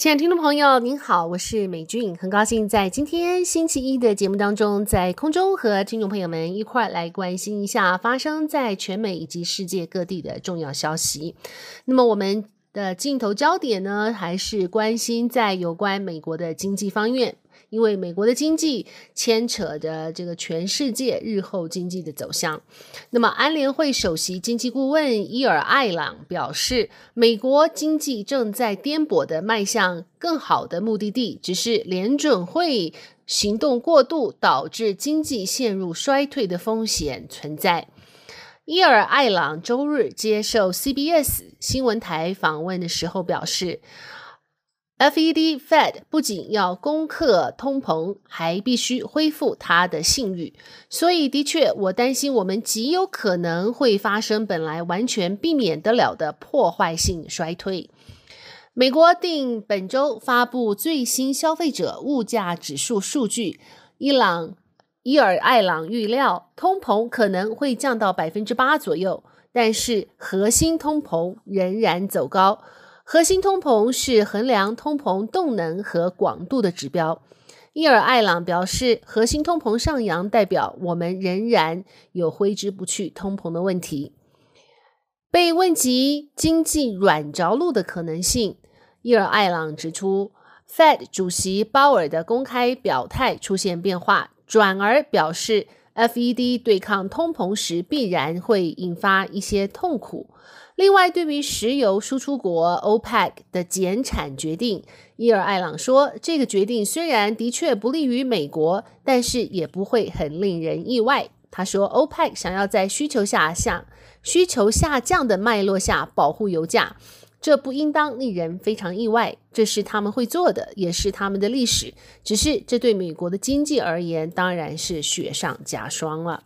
亲爱的听众朋友，您好，我是美俊，很高兴在今天星期一的节目当中，在空中和听众朋友们一块来关心一下发生在全美以及世界各地的重要消息。那么我们的镜头焦点呢，还是关心在有关美国的经济方面。因为美国的经济牵扯着这个全世界日后经济的走向。那么，安联会首席经济顾问伊尔艾朗表示，美国经济正在颠簸地迈向更好的目的地，只是联准会行动过度，导致经济陷入衰退的风险存在。伊尔艾朗周日接受 CBS 新闻台访问的时候表示。FED Fed 不仅要攻克通膨，还必须恢复它的信誉。所以，的确，我担心我们极有可能会发生本来完全避免得了的破坏性衰退。美国定本周发布最新消费者物价指数数据，伊朗伊尔艾朗预料通膨可能会降到百分之八左右，但是核心通膨仍然走高。核心通膨是衡量通膨动能和广度的指标。伊尔艾朗表示，核心通膨上扬代表我们仍然有挥之不去通膨的问题。被问及经济软着陆的可能性，伊尔艾朗指出，Fed 主席鲍尔的公开表态出现变化，转而表示，FED 对抗通膨时必然会引发一些痛苦。另外，对于石油输出国 OPEC 的减产决定，伊尔艾朗说，这个决定虽然的确不利于美国，但是也不会很令人意外。他说，OPEC 想要在需求下降、需求下降的脉络下保护油价，这不应当令人非常意外。这是他们会做的，也是他们的历史。只是这对美国的经济而言，当然是雪上加霜了。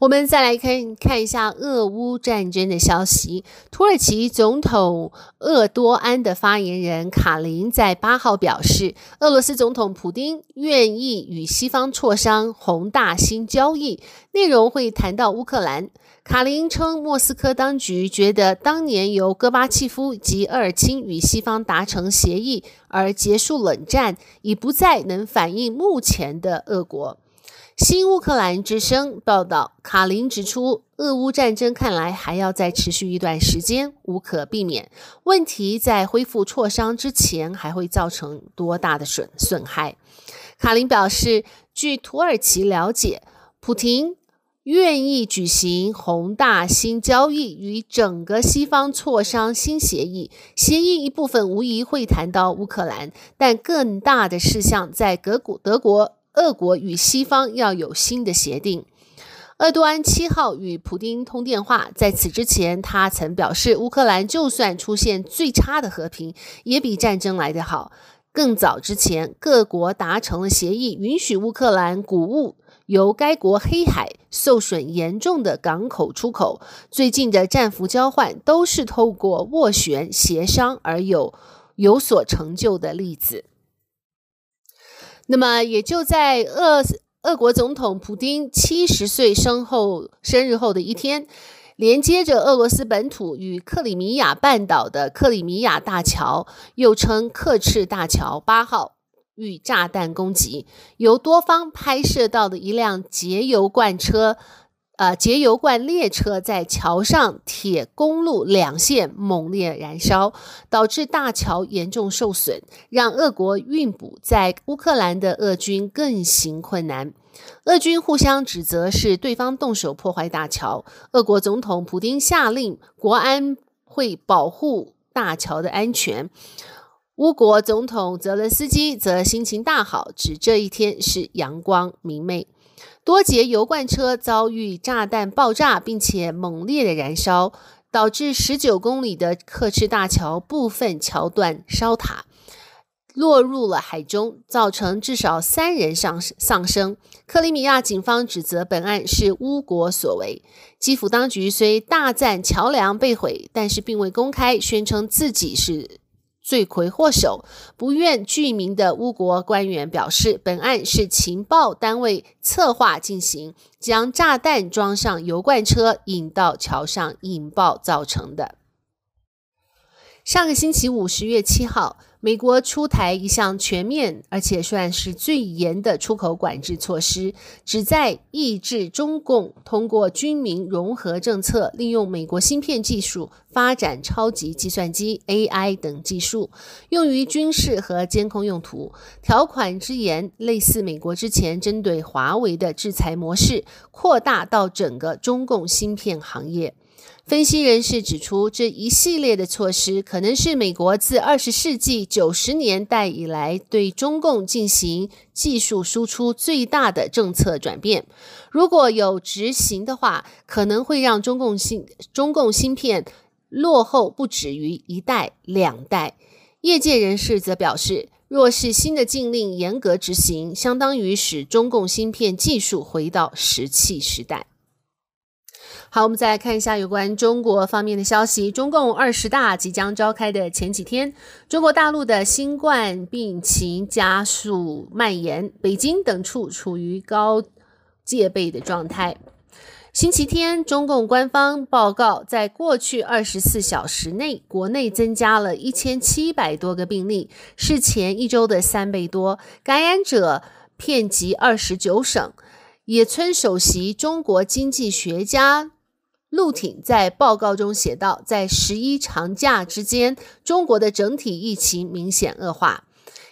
我们再来看看一下俄乌战争的消息。土耳其总统厄多安的发言人卡林在八号表示，俄罗斯总统普丁愿意与西方磋商宏大新交易，内容会谈到乌克兰。卡林称，莫斯科当局觉得当年由戈巴契夫及厄尔钦与西方达成协议而结束冷战，已不再能反映目前的俄国。新乌克兰之声报道，卡林指出，俄乌战争看来还要再持续一段时间，无可避免。问题在恢复磋商之前，还会造成多大的损损害？卡林表示，据土耳其了解，普廷愿意举行宏大新交易，与整个西方磋商新协议。协议一部分无疑会谈到乌克兰，但更大的事项在德国德国。俄国与西方要有新的协定。厄多安七号与普丁通电话，在此之前，他曾表示，乌克兰就算出现最差的和平，也比战争来得好。更早之前，各国达成了协议，允许乌克兰谷物由该国黑海受损严重的港口出口。最近的战俘交换都是透过斡旋协商而有有所成就的例子。那么，也就在俄俄国总统普京七十岁生后生日后的一天，连接着俄罗斯本土与克里米亚半岛的克里米亚大桥，又称克赤大桥八号，遇炸弹攻击，由多方拍摄到的一辆节油罐车。呃，节油罐列车在桥上铁公路两线猛烈燃烧，导致大桥严重受损，让俄国运补在乌克兰的俄军更行困难。俄军互相指责是对方动手破坏大桥。俄国总统普丁下令国安会保护大桥的安全。乌国总统泽连斯基则心情大好，指这一天是阳光明媚。多节油罐车遭遇炸弹爆炸，并且猛烈的燃烧，导致十九公里的刻赤大桥部分桥段烧塌，落入了海中，造成至少三人丧丧生。克里米亚警方指责本案是乌国所为。基辅当局虽大赞桥梁被毁，但是并未公开宣称自己是。罪魁祸首，不愿具名的乌国官员表示，本案是情报单位策划进行，将炸弹装上油罐车引到桥上引爆造成的。上个星期五，十月七号，美国出台一项全面而且算是最严的出口管制措施，旨在抑制中共通过军民融合政策，利用美国芯片技术发展超级计算机 AI 等技术，用于军事和监控用途。条款之严，类似美国之前针对华为的制裁模式，扩大到整个中共芯片行业。分析人士指出，这一系列的措施可能是美国自二十世纪九十年代以来对中共进行技术输出最大的政策转变。如果有执行的话，可能会让中共芯中共芯片落后不止于一代两代。业界人士则表示，若是新的禁令严格执行，相当于使中共芯片技术回到石器时代。好，我们再来看一下有关中国方面的消息。中共二十大即将召开的前几天，中国大陆的新冠病情加速蔓延，北京等处处于高戒备的状态。星期天，中共官方报告，在过去二十四小时内，国内增加了一千七百多个病例，是前一周的三倍多，感染者遍及二十九省。野村首席中国经济学家。陆挺在报告中写道，在十一长假之间，中国的整体疫情明显恶化。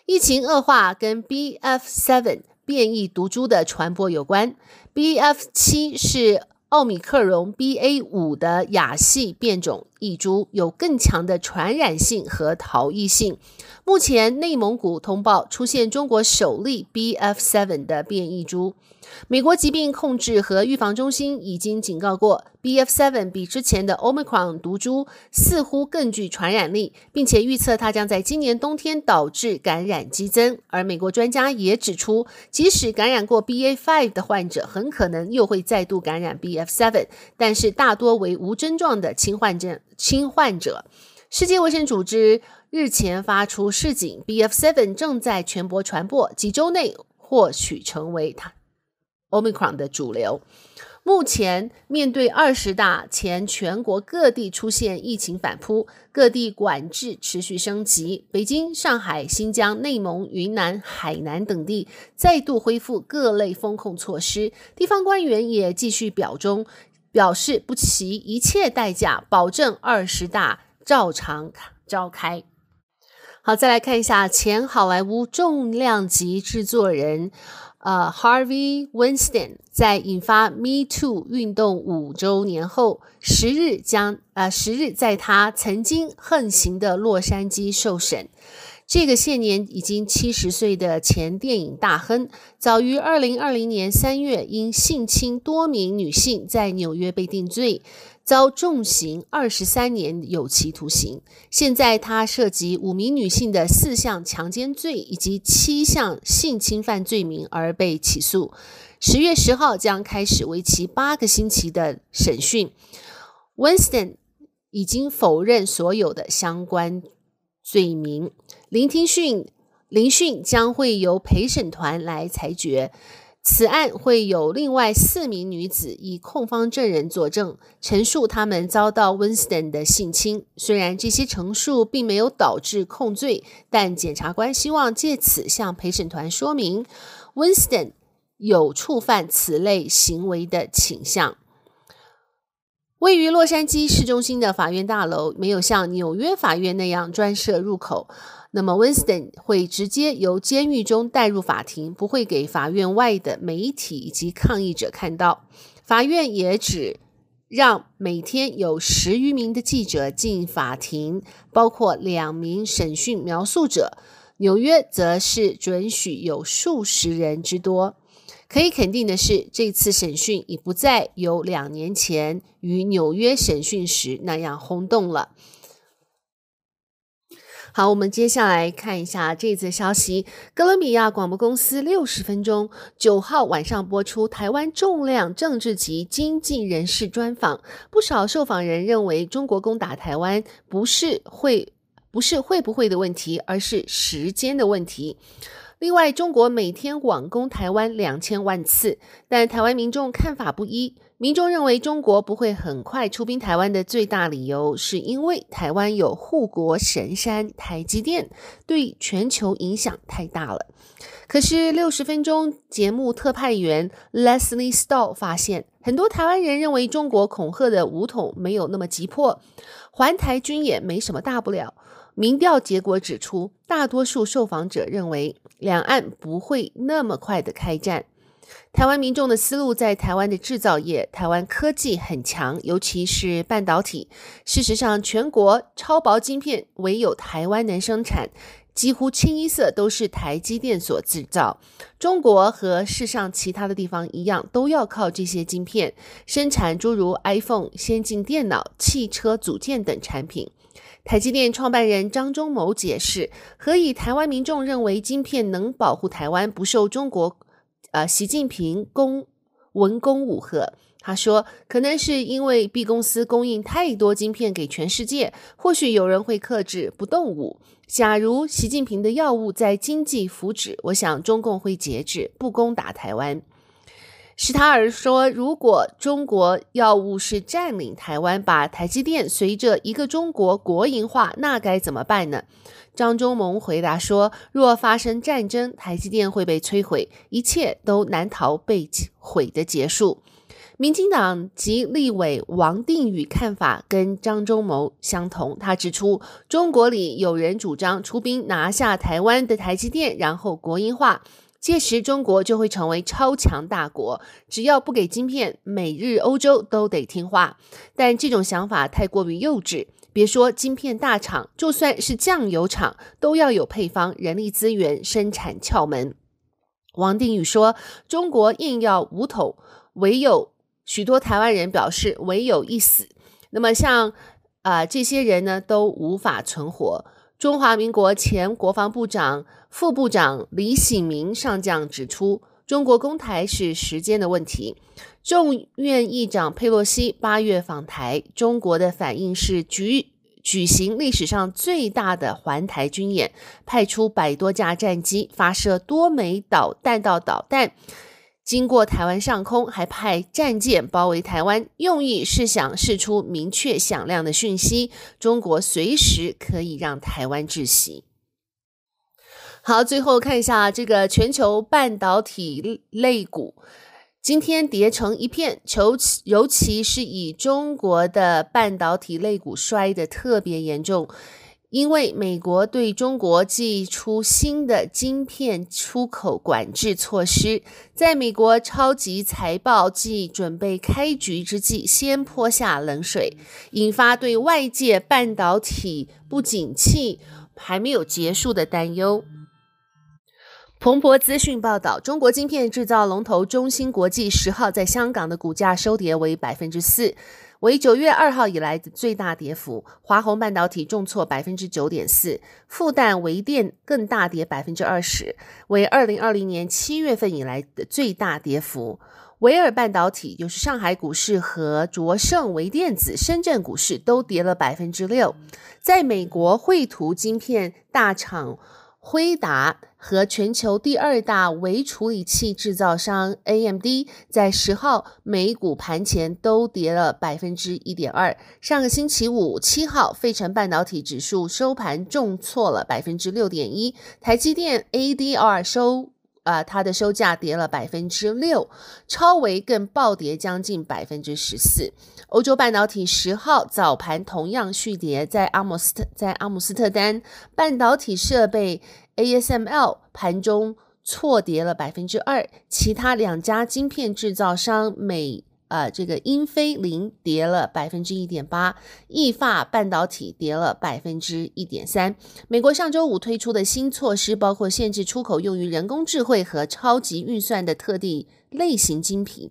疫情恶化跟 BF7 变异毒株的传播有关。BF7 是奥米克戎 BA5 的亚系变种异株，有更强的传染性和逃逸性。目前，内蒙古通报出现中国首例 BF7 的变异株。美国疾病控制和预防中心已经警告过，BF7 比之前的 Omicron 毒株似乎更具传染力，并且预测它将在今年冬天导致感染激增。而美国专家也指出，即使感染过 BA5 的患者，很可能又会再度感染 BF7，但是大多为无症状的轻患者。轻患者。世界卫生组织日前发出示警，BF7 正在全国传播，几周内或许成为它。Omicron 的主流。目前面对二十大前，全国各地出现疫情反扑，各地管制持续升级。北京、上海、新疆、内蒙、云南、海南等地再度恢复各类封控措施，地方官员也继续表忠，表示不惜一切代价保证二十大照常召开。好，再来看一下前好莱坞重量级制作人。呃、uh，Harvey Weinstein 在引发 Me Too 运动五周年后，十日将呃十日在他曾经横行的洛杉矶受审。这个现年已经七十岁的前电影大亨，早于二零二零年三月因性侵多名女性在纽约被定罪。遭重刑二十三年有期徒刑。现在他涉及五名女性的四项强奸罪以及七项性侵犯罪名而被起诉。十月十号将开始为期八个星期的审讯。Winston 已经否认所有的相关罪名。聆听讯聆讯将会由陪审团来裁决。此案会有另外四名女子以控方证人作证，陈述他们遭到 Winston 的性侵。虽然这些陈述并没有导致控罪，但检察官希望借此向陪审团说明，Winston 有触犯此类行为的倾向。位于洛杉矶市中心的法院大楼没有像纽约法院那样专设入口。那么 Winston 会直接由监狱中带入法庭，不会给法院外的媒体以及抗议者看到。法院也只让每天有十余名的记者进法庭，包括两名审讯描述者。纽约则是准许有数十人之多。可以肯定的是，这次审讯已不再有两年前与纽约审讯时那样轰动了。好，我们接下来看一下这则消息。哥伦比亚广播公司六十分钟九号晚上播出台湾重量政治及经济人士专访。不少受访人认为，中国攻打台湾不是会不是会不会的问题，而是时间的问题。另外，中国每天网攻台湾两千万次，但台湾民众看法不一。民众认为中国不会很快出兵台湾的最大理由，是因为台湾有护国神山台积电，对全球影响太大了。可是六十分钟节目特派员 Leslie Stahl 发现，很多台湾人认为中国恐吓的武统没有那么急迫，环台军演没什么大不了。民调结果指出，大多数受访者认为两岸不会那么快的开战。台湾民众的思路在台湾的制造业，台湾科技很强，尤其是半导体。事实上，全国超薄晶片唯有台湾能生产，几乎清一色都是台积电所制造。中国和世上其他的地方一样，都要靠这些晶片生产诸如 iPhone、先进电脑、汽车组件等产品。台积电创办人张忠谋解释，何以台湾民众认为晶片能保护台湾不受中国？呃，习近平攻文攻武吓，他说，可能是因为 B 公司供应太多晶片给全世界，或许有人会克制不动武。假如习近平的药物在经济福祉，我想中共会节制，不攻打台湾。史塔尔说，如果中国要务是占领台湾，把台积电随着一个中国国营化，那该怎么办呢？张忠谋回答说：“若发生战争，台积电会被摧毁，一切都难逃被毁的结束。”民进党籍立委王定宇看法跟张忠谋相同，他指出，中国里有人主张出兵拿下台湾的台积电，然后国营化，届时中国就会成为超强大国，只要不给晶片，美日欧洲都得听话。但这种想法太过于幼稚。别说晶片大厂，就算是酱油厂，都要有配方、人力资源、生产窍门。王定宇说：“中国硬要武统，唯有许多台湾人表示唯有一死。那么像啊、这些人呢，都无法存活。”中华民国前国防部长、副部长李喜明上将指出：“中国攻台是时间的问题。”众院议长佩洛西八月访台，中国的反应是举举行历史上最大的环台军演，派出百多架战机，发射多枚导弹道导弹，经过台湾上空，还派战舰包围台湾，用意是想释出明确响亮的讯息：中国随时可以让台湾窒息。好，最后看一下这个全球半导体类股。今天跌成一片，尤其尤其是以中国的半导体类股摔得特别严重，因为美国对中国祭出新的晶片出口管制措施，在美国超级财报季准备开局之际，先泼下冷水，引发对外界半导体不景气还没有结束的担忧。彭博资讯报道，中国晶片制造龙头中芯国际十号在香港的股价收跌为百分之四，为九月二号以来的最大跌幅。华虹半导体重挫百分之九点四，复旦微电更大跌百分之二十，为二零二零年七月份以来的最大跌幅。维尔半导体就是上海股市和卓胜微电子深圳股市都跌了百分之六。在美国绘图晶片大厂。辉达和全球第二大微处理器制造商 AMD 在十号美股盘前都跌了百分之一点二。上个星期五七号，费城半导体指数收盘重挫了百分之六点一。台积电 ADR 收啊、它的收价跌了百分之六，超微更暴跌将近百分之十四。欧洲半导体十号早盘同样续跌，在阿姆斯特在阿姆斯特丹半导体设备 ASML 盘中错跌了百分之二，其他两家晶片制造商美呃这个英飞凌跌了百分之一点八，意法半导体跌了百分之一点三。美国上周五推出的新措施包括限制出口用于人工智慧和超级运算的特定类型晶品。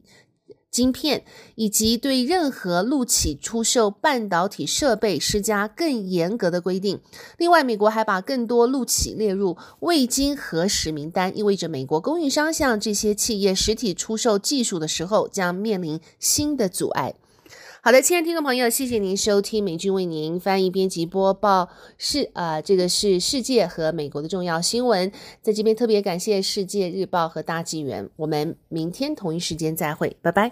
晶片以及对任何陆企出售半导体设备施加更严格的规定。另外，美国还把更多陆企列入未经核实名单，意味着美国供应商向这些企业实体出售技术的时候将面临新的阻碍。好的，亲爱的听众朋友，谢谢您收听美军为您翻译、编辑、播报，是啊，这个是世界和美国的重要新闻。在这边特别感谢世界日报和大纪元。我们明天同一时间再会，拜。拜。